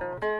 Bye.